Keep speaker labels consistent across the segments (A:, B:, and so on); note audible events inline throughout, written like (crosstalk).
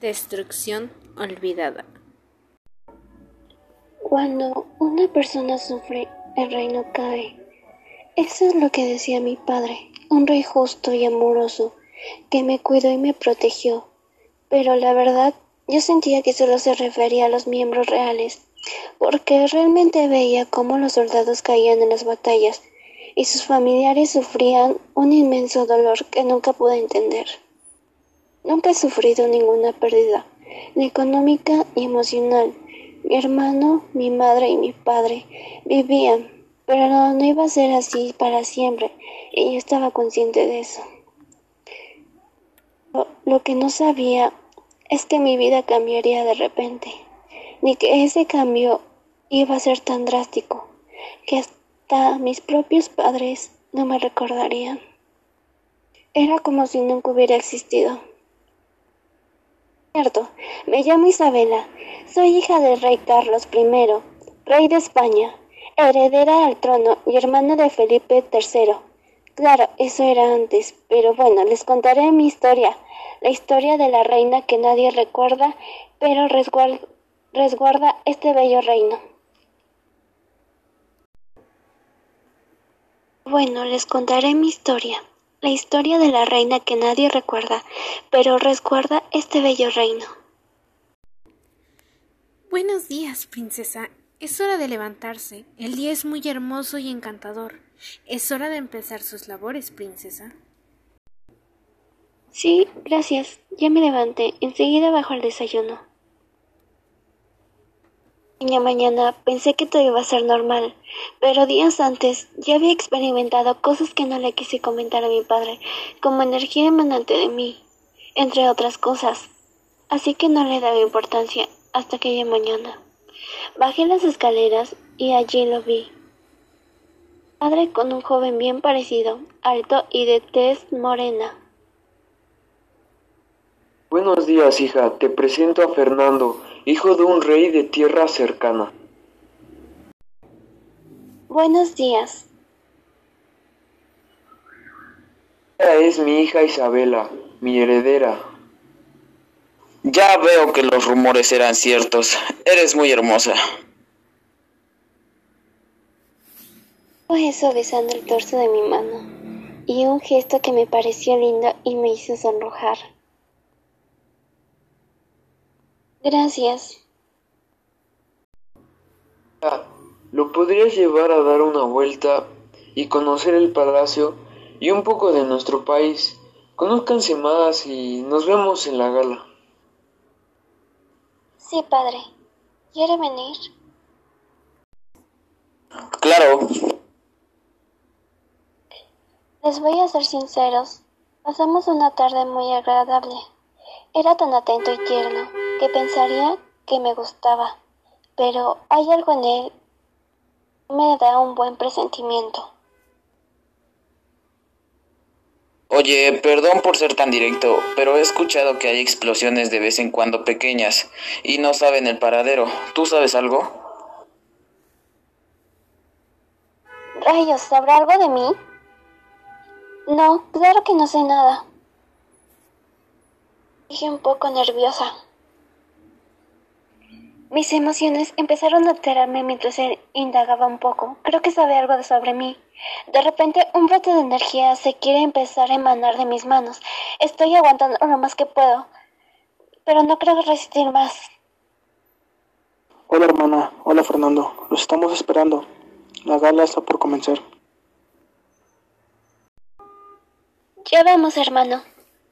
A: Destrucción olvidada.
B: Cuando una persona sufre, el reino cae. Eso es lo que decía mi padre, un rey justo y amoroso, que me cuidó y me protegió. Pero la verdad, yo sentía que solo se refería a los miembros reales, porque realmente veía cómo los soldados caían en las batallas y sus familiares sufrían un inmenso dolor que nunca pude entender. Nunca he sufrido ninguna pérdida, ni económica ni emocional. Mi hermano, mi madre y mi padre vivían, pero no, iba a ser así para siempre, y yo estaba consciente de eso. lo que no sabía es que mi vida cambiaría de repente, ni que ese cambio iba a ser tan drástico, que hasta mis propios padres no me recordarían. Era como si nunca hubiera existido. Cierto, me llamo Isabela. Soy hija del rey Carlos I, rey de España, heredera al trono y hermana de Felipe III. Claro, eso era antes, pero bueno, les contaré mi historia, la historia de la reina que nadie recuerda, pero resguarda este bello reino. Bueno, les contaré mi historia la historia de la reina que nadie recuerda, pero resguarda este bello reino.
A: Buenos días, princesa. Es hora de levantarse. El día es muy hermoso y encantador. Es hora de empezar sus labores, princesa.
B: Sí, gracias. Ya me levanté. Enseguida bajo el desayuno. Mañana pensé que todo iba a ser normal, pero días antes ya había experimentado cosas que no le quise comentar a mi padre, como energía emanante de mí, entre otras cosas. Así que no le daba importancia hasta aquella mañana. Bajé las escaleras y allí lo vi. Padre con un joven bien parecido, alto y de tez morena.
C: Buenos días, hija. Te presento a Fernando, hijo de un rey de tierra cercana.
B: Buenos días.
C: Ella es mi hija Isabela, mi heredera.
D: Ya veo que los rumores eran ciertos. Eres muy hermosa.
B: Fue eso besando el torso de mi mano y un gesto que me pareció lindo y me hizo sonrojar. Gracias.
C: ¿Lo podrías llevar a dar una vuelta y conocer el palacio y un poco de nuestro país? Conózcanse más y nos vemos en la gala.
B: Sí, padre. ¿Quiere venir?
D: Claro.
B: Les voy a ser sinceros. Pasamos una tarde muy agradable. Era tan atento y tierno que pensaría que me gustaba, pero hay algo en él que me da un buen presentimiento.
D: Oye, perdón por ser tan directo, pero he escuchado que hay explosiones de vez en cuando pequeñas y no saben el paradero. ¿Tú sabes algo?
B: Rayos, ¿sabrá algo de mí? No, claro que no sé nada. Dije un poco nerviosa. Mis emociones empezaron a alterarme mientras él indagaba un poco. Creo que sabe algo de sobre mí. De repente, un brote de energía se quiere empezar a emanar de mis manos. Estoy aguantando lo más que puedo, pero no creo resistir más.
E: Hola hermana, hola Fernando, los estamos esperando. La gala está por comenzar.
B: Ya vamos, hermano.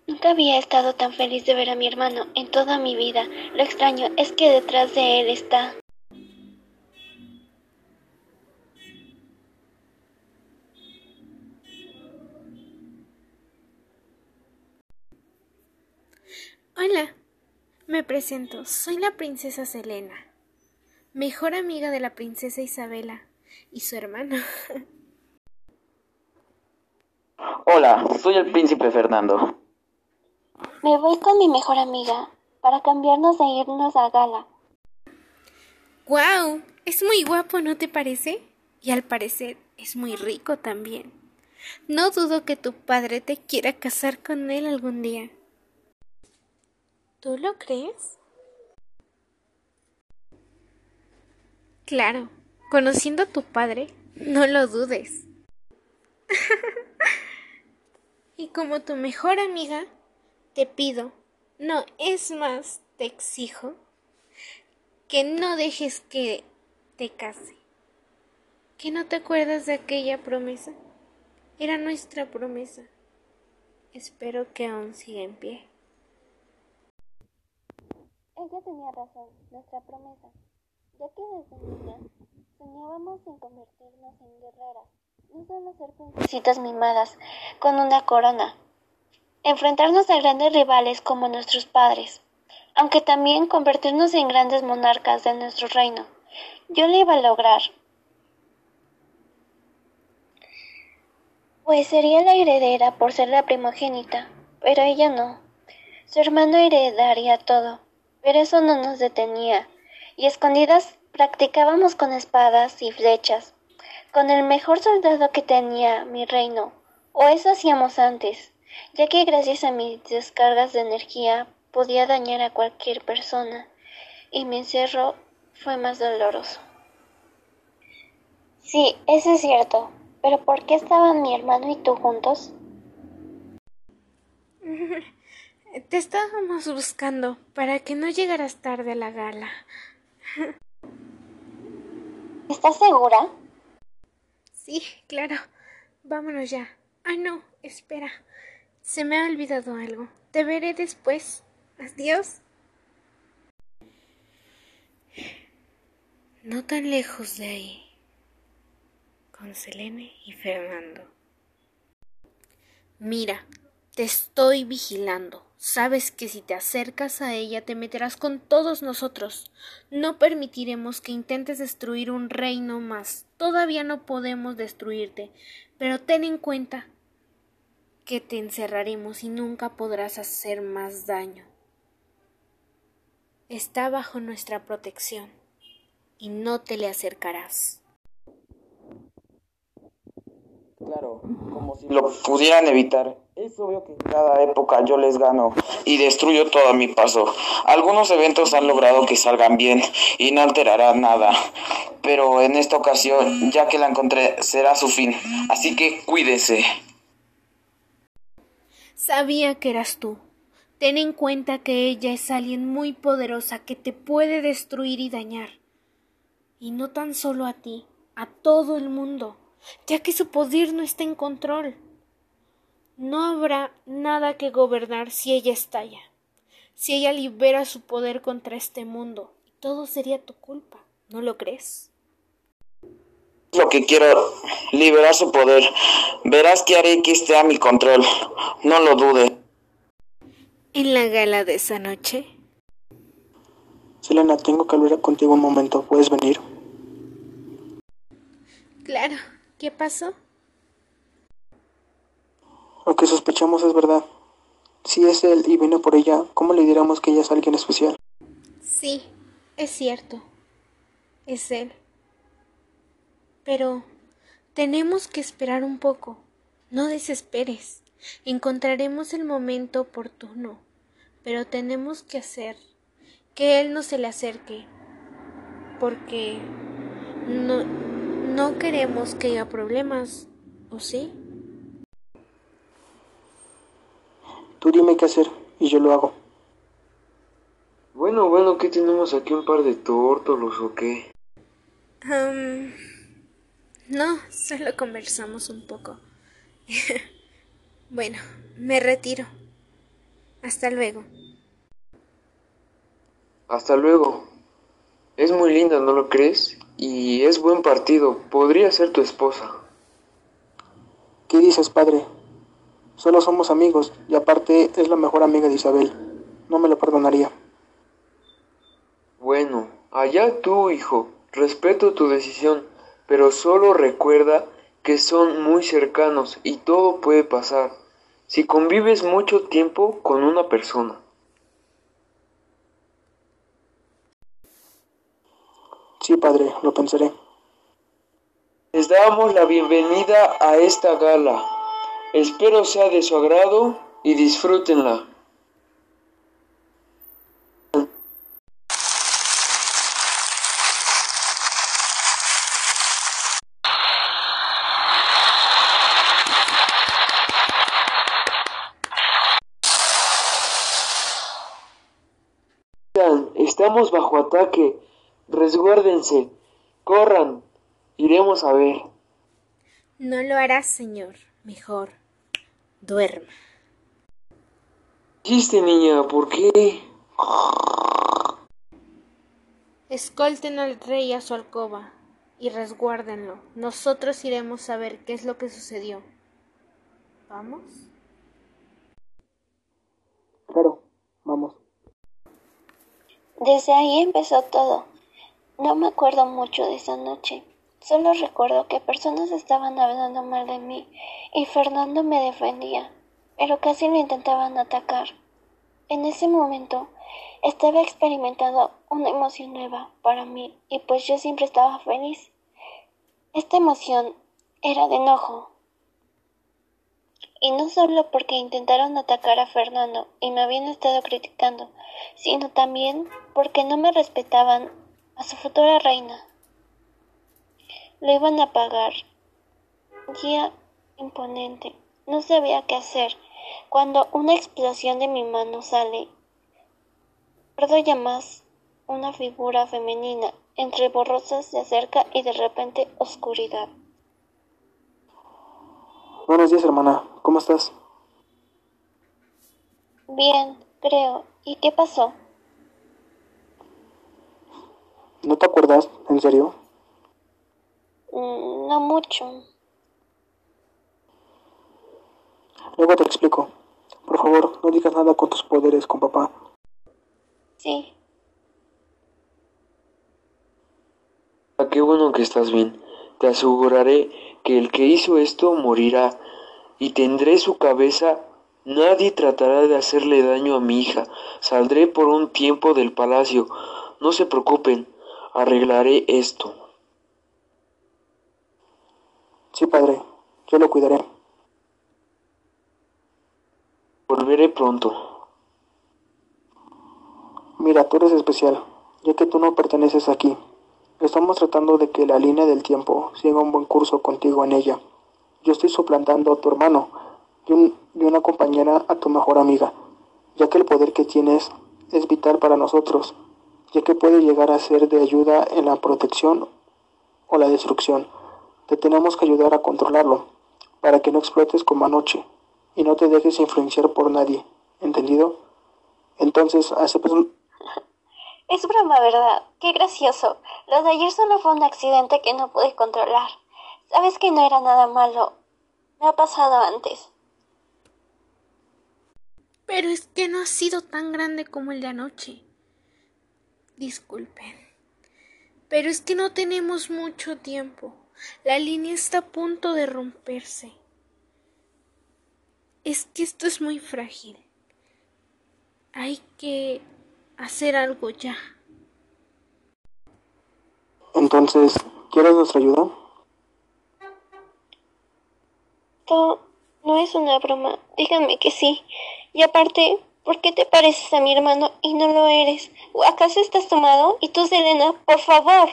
B: Nunca había estado tan feliz de ver a mi hermano en toda mi vida. Lo extraño es que detrás de él está...
A: Hola, me presento, soy la princesa Selena, mejor amiga de la princesa Isabela y su hermano. (laughs)
D: Hola, soy el príncipe Fernando.
B: Me voy con mi mejor amiga para cambiarnos de irnos a gala.
A: ¡Guau! Es muy guapo, ¿no te parece? Y al parecer es muy rico también. No dudo que tu padre te quiera casar con él algún día. ¿Tú lo crees? Claro, conociendo a tu padre, no lo dudes. (laughs) y como tu mejor amiga, te pido, no, es más, te exijo, que no dejes que te case. ¿Que no te acuerdas de aquella promesa? Era nuestra promesa. Espero que aún siga en pie.
B: Ella tenía razón, nuestra promesa, ya que desde niña soñábamos en convertirnos en guerreras, no solo ser princesitas mimadas con una corona, enfrentarnos a grandes rivales como nuestros padres, aunque también convertirnos en grandes monarcas de nuestro reino. Yo lo iba a lograr. Pues sería la heredera por ser la primogénita, pero ella no. Su hermano heredaría todo pero eso no nos detenía, y escondidas practicábamos con espadas y flechas, con el mejor soldado que tenía mi reino, o eso hacíamos antes, ya que gracias a mis descargas de energía podía dañar a cualquier persona, y mi encierro fue más doloroso. Sí, eso es cierto, pero ¿por qué estaban mi hermano y tú juntos? (laughs)
A: Te estábamos buscando para que no llegaras tarde a la gala. (laughs)
B: ¿Estás segura?
A: Sí, claro. Vámonos ya. Ah, no, espera. Se me ha olvidado algo. Te veré después. Adiós. No tan lejos de ahí. Con Selene y Fernando. Mira, te estoy vigilando. Sabes que si te acercas a ella te meterás con todos nosotros. No permitiremos que intentes destruir un reino más. Todavía no podemos destruirte, pero ten en cuenta que te encerraremos y nunca podrás hacer más daño. Está bajo nuestra protección y no te le acercarás.
D: Claro, como si lo pudieran evitar. Es obvio que en cada época yo les gano y destruyo todo a mi paso. Algunos eventos han logrado que salgan bien y no alterará nada. Pero en esta ocasión, ya que la encontré, será su fin. Así que cuídese.
A: Sabía que eras tú. Ten en cuenta que ella es alguien muy poderosa que te puede destruir y dañar. Y no tan solo a ti, a todo el mundo, ya que su poder no está en control. No habrá nada que gobernar si ella estalla, si ella libera su poder contra este mundo, todo sería tu culpa, ¿no lo crees?
D: Lo que quiero, liberar su poder. Verás que haré que esté a mi control. No lo dude.
A: En la gala de esa noche.
E: Selena, tengo que hablar contigo un momento. ¿Puedes venir?
A: Claro. ¿Qué pasó?
E: Lo que sospechamos es verdad. Si es él y viene por ella, ¿cómo le diremos que ella es alguien especial?
A: Sí, es cierto. Es él. Pero tenemos que esperar un poco. No desesperes. Encontraremos el momento oportuno. Pero tenemos que hacer que él no se le acerque. Porque no, no queremos que haya problemas. ¿O sí?
E: Tú dime qué hacer y yo lo hago.
C: Bueno, bueno, ¿qué tenemos aquí? ¿Un par de tórtolos o qué?
A: Um, no, solo conversamos un poco. (laughs) bueno, me retiro. Hasta luego.
C: Hasta luego. Es muy linda, ¿no lo crees? Y es buen partido. Podría ser tu esposa.
E: ¿Qué dices, padre? Solo somos amigos y aparte es la mejor amiga de Isabel. No me lo perdonaría.
C: Bueno, allá tú, hijo. Respeto tu decisión, pero solo recuerda que son muy cercanos y todo puede pasar si convives mucho tiempo con una persona.
E: Sí, padre, lo pensaré.
C: Les damos la bienvenida a esta gala. Espero sea de su agrado y disfrútenla. Estamos bajo ataque. Resguárdense. Corran. Iremos a ver.
A: No lo harás, señor. Mejor, duerma.
C: ¿Qué niña? ¿Por qué?
A: Escolten al rey a su alcoba y resguárdenlo. Nosotros iremos a ver qué es lo que sucedió. ¿Vamos?
E: Claro, vamos.
B: Desde ahí empezó todo. No me acuerdo mucho de esa noche. Solo recuerdo que personas estaban hablando mal de mí y Fernando me defendía, pero casi lo intentaban atacar. En ese momento estaba experimentando una emoción nueva para mí y pues yo siempre estaba feliz. Esta emoción era de enojo. Y no solo porque intentaron atacar a Fernando y me habían estado criticando, sino también porque no me respetaban a su futura reina. Lo iban a pagar. Guía imponente. No sabía qué hacer cuando una explosión de mi mano sale. Recuerdo ya más una figura femenina entre borrosas se acerca y de repente oscuridad.
E: Buenos días, hermana. ¿Cómo estás?
B: Bien, creo. ¿Y qué pasó?
E: ¿No te acuerdas? ¿En serio?
B: Mm, no mucho.
E: Luego te explico. Por favor, no digas nada con tus poderes con papá.
B: Sí.
C: Ah, qué bueno que estás bien. Te aseguraré que el que hizo esto morirá y tendré su cabeza. Nadie tratará de hacerle daño a mi hija. Saldré por un tiempo del palacio. No se preocupen, arreglaré esto.
E: Sí, padre, yo lo cuidaré.
C: Volveré pronto.
E: Mira, tú eres especial, ya que tú no perteneces aquí. Estamos tratando de que la línea del tiempo siga un buen curso contigo en ella. Yo estoy suplantando a tu hermano y, y una compañera a tu mejor amiga, ya que el poder que tienes es vital para nosotros, ya que puede llegar a ser de ayuda en la protección o la destrucción. Te tenemos que ayudar a controlarlo, para que no explotes como anoche y no te dejes influenciar por nadie, ¿entendido? Entonces, aceptas...
B: Es broma, ¿verdad? Qué gracioso. Lo de ayer solo fue un accidente que no pude controlar. Sabes que no era nada malo. Me ha pasado antes.
A: Pero es que no ha sido tan grande como el de anoche. Disculpen. Pero es que no tenemos mucho tiempo. La línea está a punto de romperse. Es que esto es muy frágil. Hay que hacer algo ya.
E: Entonces, ¿quieres nuestra ayuda?
B: Todo no es una broma. Díganme que sí. Y aparte, ¿por qué te pareces a mi hermano y no lo eres? ¿O acaso estás tomado? Y tú, Selena, por favor,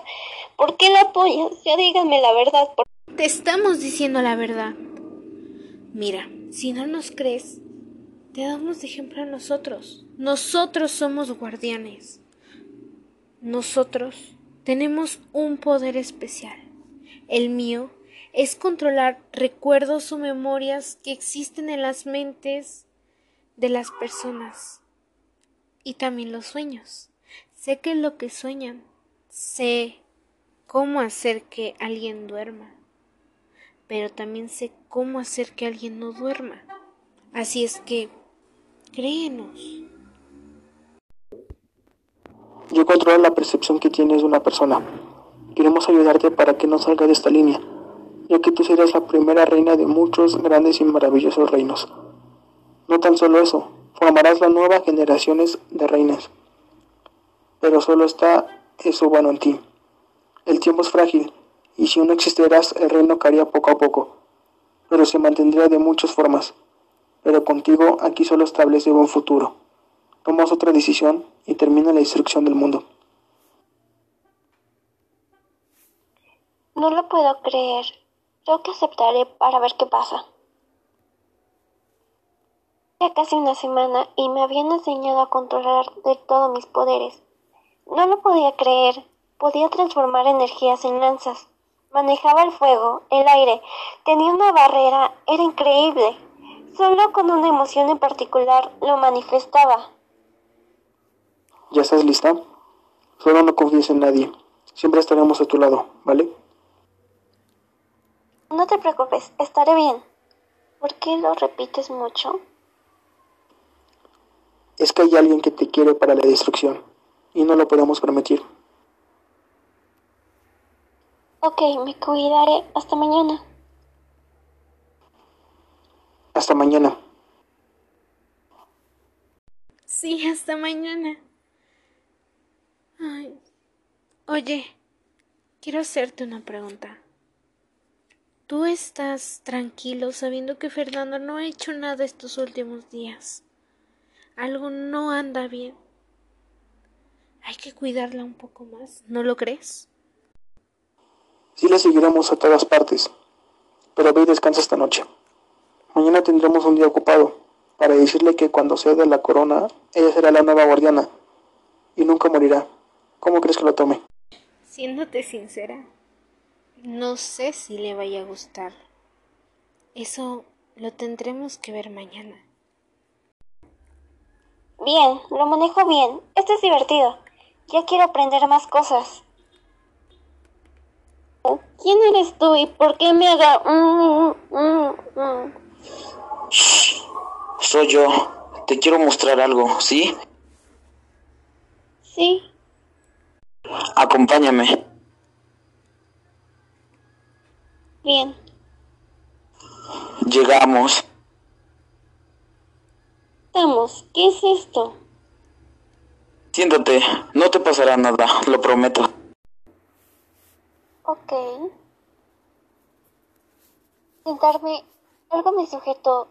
B: ¿por qué la apoyas? Ya díganme la verdad.
A: Te estamos diciendo la verdad. Mira, si no nos crees, te damos de ejemplo a nosotros. Nosotros somos guardianes. Nosotros tenemos un poder especial. El mío es controlar recuerdos o memorias que existen en las mentes de las personas y también los sueños. Sé que lo que sueñan, sé cómo hacer que alguien duerma, pero también sé cómo hacer que alguien no duerma. Así es que, créenos.
E: Yo controlo la percepción que tienes de una persona. Queremos ayudarte para que no salga de esta línea, que tú serás la primera reina de muchos grandes y maravillosos reinos. No tan solo eso, formarás las nuevas generaciones de reinas. Pero solo está eso bueno en ti. El tiempo es frágil, y si no existieras, el reino caería poco a poco, pero se mantendría de muchas formas. Pero contigo aquí solo establece un futuro. Tomas otra decisión y termina la destrucción del mundo.
B: No lo puedo creer. Creo que aceptaré para ver qué pasa. Ya casi una semana y me habían enseñado a controlar de todos mis poderes. No lo podía creer. Podía transformar energías en lanzas. Manejaba el fuego, el aire, tenía una barrera, era increíble. Solo con una emoción en particular lo manifestaba.
E: ¿Ya estás lista? Solo no confíes en nadie. Siempre estaremos a tu lado, ¿vale?
B: No te preocupes, estaré bien. ¿Por qué lo repites mucho?
E: Es que hay alguien que te quiere para la destrucción y no lo podemos permitir.
B: Ok, me cuidaré. Hasta mañana.
E: Hasta mañana.
A: Sí, hasta mañana. Ay. Oye, quiero hacerte una pregunta. ¿Tú estás tranquilo sabiendo que Fernando no ha hecho nada estos últimos días? Algo no anda bien. Hay que cuidarla un poco más, ¿no lo crees?
E: Sí la seguiremos a todas partes, pero ve y descansa esta noche. Mañana tendremos un día ocupado para decirle que cuando sea de la corona, ella será la nueva guardiana y nunca morirá. ¿Cómo crees que lo tome?
A: Siéndote sincera, no sé si le vaya a gustar. Eso lo tendremos que ver mañana.
B: Bien, lo manejo bien. Esto es divertido. Ya quiero aprender más cosas. ¿Quién eres tú y por qué me haga... Mm, mm, mm?
D: Soy yo. Te quiero mostrar algo, ¿sí?
B: Sí,
D: Acompáñame.
B: bien.
D: Llegamos.
B: Vamos, ¿qué es esto?
D: Siéntate. No te pasará nada, lo prometo.
B: Ok. Sentarme, algo me sujetó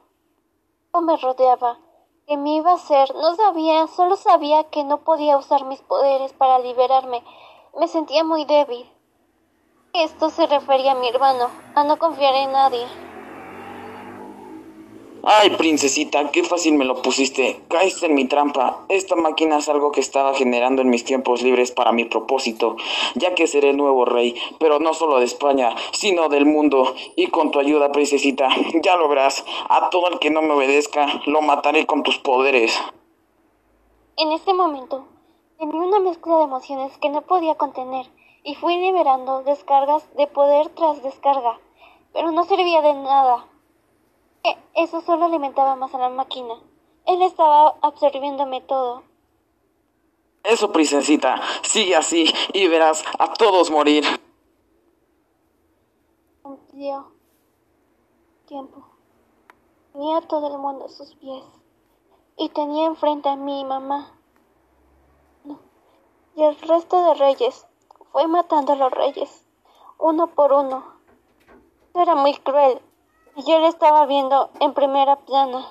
B: o me rodeaba. ¿Qué me iba a hacer? No sabía, solo sabía que no podía usar mis poderes para liberarme. Me sentía muy débil. Esto se refería a mi hermano, a no confiar en nadie.
D: Ay, princesita, qué fácil me lo pusiste. Caíste en mi trampa. Esta máquina es algo que estaba generando en mis tiempos libres para mi propósito, ya que seré el nuevo rey, pero no solo de España, sino del mundo. Y con tu ayuda, princesita, ya lo verás. A todo el que no me obedezca, lo mataré con tus poderes.
B: En este momento, tenía una mezcla de emociones que no podía contener y fui liberando descargas de poder tras descarga, pero no servía de nada. E- Eso solo alimentaba más a la máquina. Él estaba absorbiéndome todo.
D: Eso, princesita, sigue así y verás a todos morir.
B: Dio tiempo. Tenía todo el mundo a sus pies. Y tenía enfrente a mi mamá. No. Y el resto de reyes. Fue matando a los reyes. Uno por uno. Eso era muy cruel. Yo lo estaba viendo en primera plana.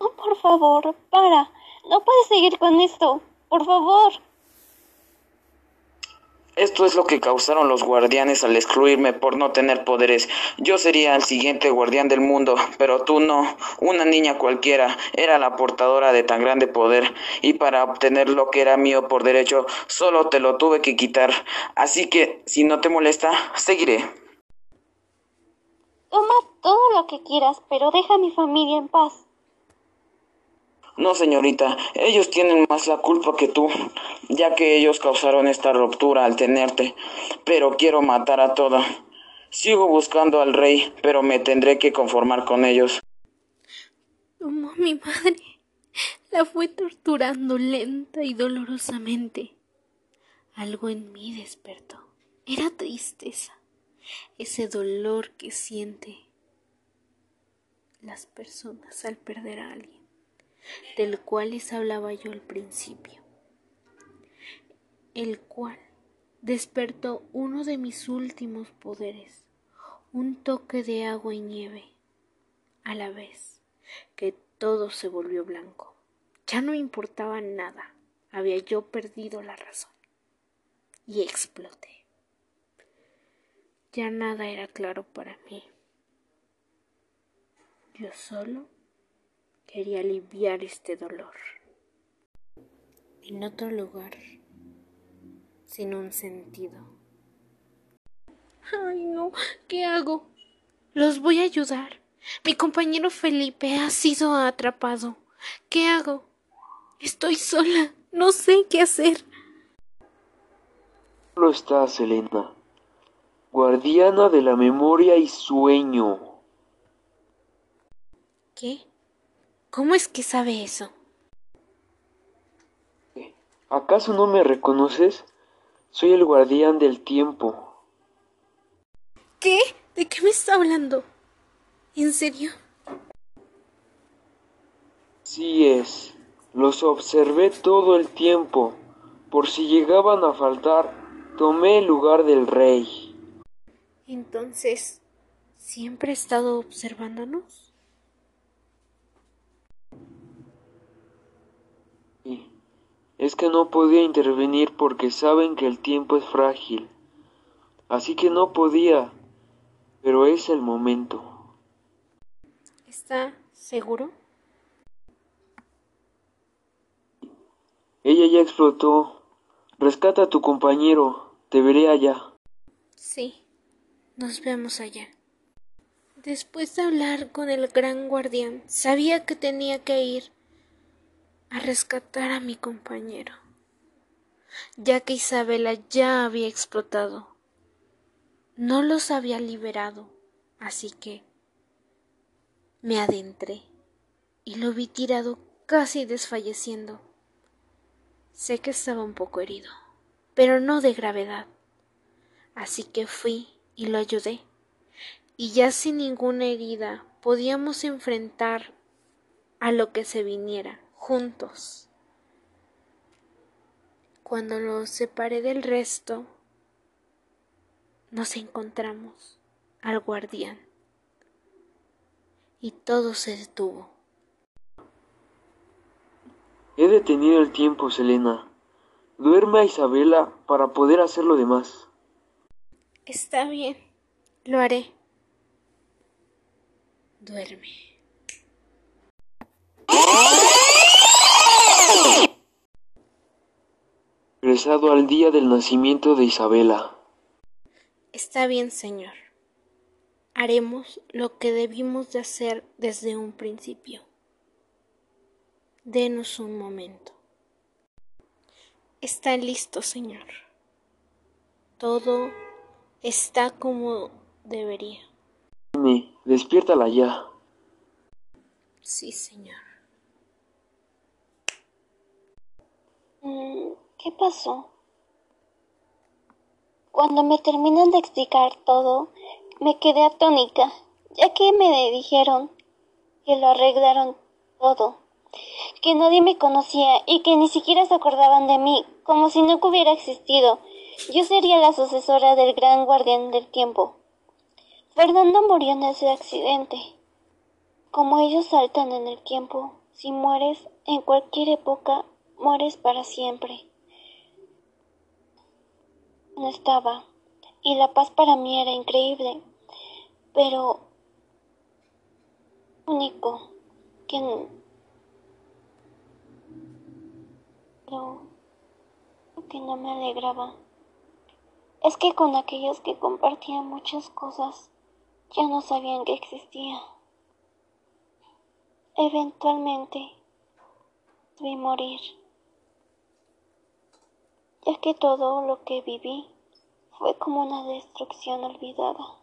B: No, por favor, para. No puedes seguir con esto. Por favor.
D: Esto es lo que causaron los guardianes al excluirme por no tener poderes. Yo sería el siguiente guardián del mundo, pero tú no. Una niña cualquiera era la portadora de tan grande poder, y para obtener lo que era mío por derecho, solo te lo tuve que quitar. Así que, si no te molesta, seguiré.
B: Toma todo lo que quieras, pero deja a mi familia en paz.
D: No, señorita, ellos tienen más la culpa que tú, ya que ellos causaron esta ruptura al tenerte. Pero quiero matar a toda. Sigo buscando al rey, pero me tendré que conformar con ellos.
A: Tomó a mi madre. La fue torturando lenta y dolorosamente. Algo en mí despertó. Era tristeza. Ese dolor que siente las personas al perder a alguien, del cual les hablaba yo al principio, el cual despertó uno de mis últimos poderes, un toque de agua y nieve, a la vez que todo se volvió blanco. Ya no importaba nada, había yo perdido la razón y exploté. Ya nada era claro para mí. Yo solo quería aliviar este dolor. en otro lugar, sin un sentido. Ay, no, ¿qué hago? Los voy a ayudar. Mi compañero Felipe ha sido atrapado. ¿Qué hago? Estoy sola. No sé qué hacer.
C: Solo estás, Elena. Guardiana de la memoria y sueño.
A: ¿Qué? ¿Cómo es que sabe eso?
C: ¿Acaso no me reconoces? Soy el guardián del tiempo.
A: ¿Qué? ¿De qué me está hablando? ¿En serio?
C: Sí es. Los observé todo el tiempo. Por si llegaban a faltar, tomé el lugar del rey.
A: Entonces, ¿siempre ha estado observándonos?
C: Sí. Es que no podía intervenir porque saben que el tiempo es frágil. Así que no podía. Pero es el momento.
A: ¿Está seguro?
C: Ella ya explotó. Rescata a tu compañero. Te veré allá.
A: Sí, nos vemos allá. Después de hablar con el gran guardián, sabía que tenía que ir a rescatar a mi compañero, ya que Isabela ya había explotado. No los había liberado, así que me adentré y lo vi tirado casi desfalleciendo. Sé que estaba un poco herido, pero no de gravedad. Así que fui y lo ayudé. Y ya sin ninguna herida podíamos enfrentar a lo que se viniera juntos. Cuando lo separé del resto, nos encontramos al guardián y todo se detuvo.
C: He detenido el tiempo, Selena. Duerme a Isabela para poder hacer lo demás.
A: Está bien, lo haré. Duerme.
C: Regresado al día del nacimiento de Isabela.
A: Está bien, señor. Haremos lo que debimos de hacer desde un principio. Denos un momento. Está listo, señor. Todo está como debería.
C: Dime, despiértala ya.
A: Sí, señor.
B: Mm, ¿Qué pasó? Cuando me terminan de explicar todo, me quedé atónica, ya que me dijeron que lo arreglaron todo, que nadie me conocía y que ni siquiera se acordaban de mí, como si no hubiera existido. Yo sería la sucesora del gran guardián del tiempo. Fernando murió en ese accidente. Como ellos saltan en el tiempo, si mueres en cualquier época, mueres para siempre. No estaba, y la paz para mí era increíble pero único que pero que no me alegraba es que con aquellos que compartían muchas cosas ya no sabían que existía. Eventualmente vi morir, ya que todo lo que viví fue como una destrucción olvidada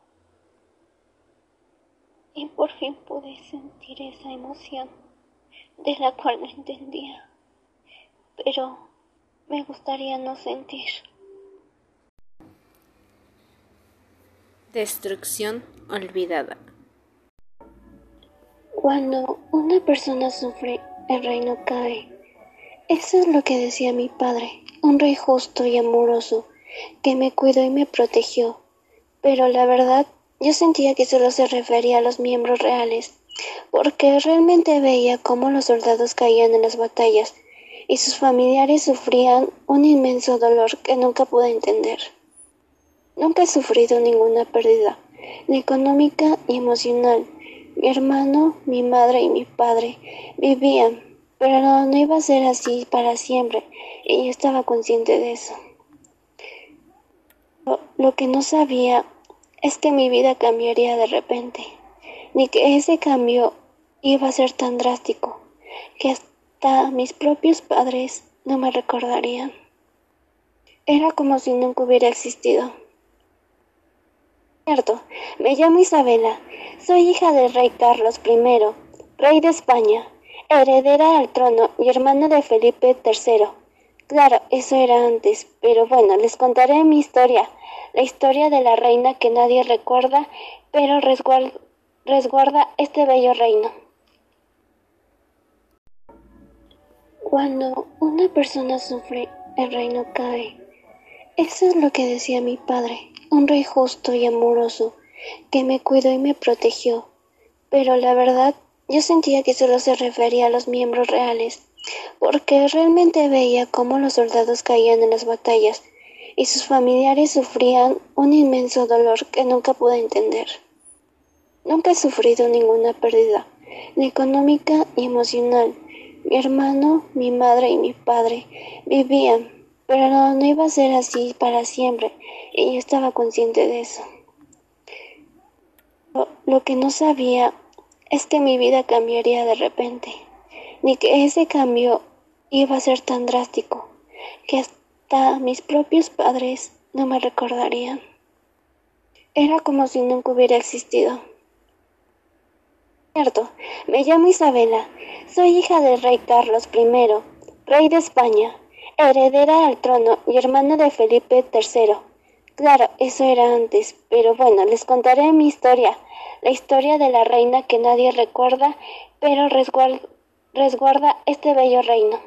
B: y por fin pude sentir esa emoción de la cual no entendía, pero me gustaría no sentir.
A: Destrucción olvidada.
B: Cuando una persona sufre, el reino cae. Eso es lo que decía mi padre, un rey justo y amoroso, que me cuidó y me protegió. Pero la verdad yo sentía que solo se refería a los miembros reales, porque realmente veía cómo los soldados caían en las batallas y sus familiares sufrían un inmenso dolor que nunca pude entender. Nunca he sufrido ninguna pérdida, ni económica ni emocional. Mi hermano, mi madre y mi padre vivían, pero no, iba a ser así para siempre, y yo estaba consciente de eso. Lo que no sabía es que mi vida cambiaría de repente, ni que ese cambio iba a ser tan drástico que hasta mis propios padres no me recordarían. Era como si nunca hubiera existido. Cierto, me llamo Isabela, soy hija del rey Carlos I, rey de España, heredera al trono y hermana de Felipe III. Claro, eso era antes, pero bueno, les contaré mi historia, la historia de la reina que nadie recuerda, pero resguarda este bello reino. Cuando una persona sufre, el reino cae. Eso es lo que decía mi padre, un rey justo y amoroso, que me cuidó y me protegió. Pero la verdad, yo sentía que solo se refería a los miembros reales, porque realmente veía cómo los soldados caían en las batallas y sus familiares sufrían un inmenso dolor que nunca pude entender. Nunca he sufrido ninguna pérdida, ni económica ni emocional, mi hermano, mi madre y mi padre vivían, pero no, iba a ser así para siempre, y yo estaba consciente de eso. Lo, lo que no sabía es que mi vida cambiaría de repente, ni que ese cambio iba a ser tan drástico que hasta mis propios padres no me recordarían. Era como si nunca hubiera existido. Cierto, me llamo Isabela, soy hija del rey Carlos I, rey de España, heredera al trono y hermana de Felipe III. Claro, eso era antes, pero bueno, les contaré mi historia, la historia de la reina que nadie recuerda, pero resguarda este bello reino.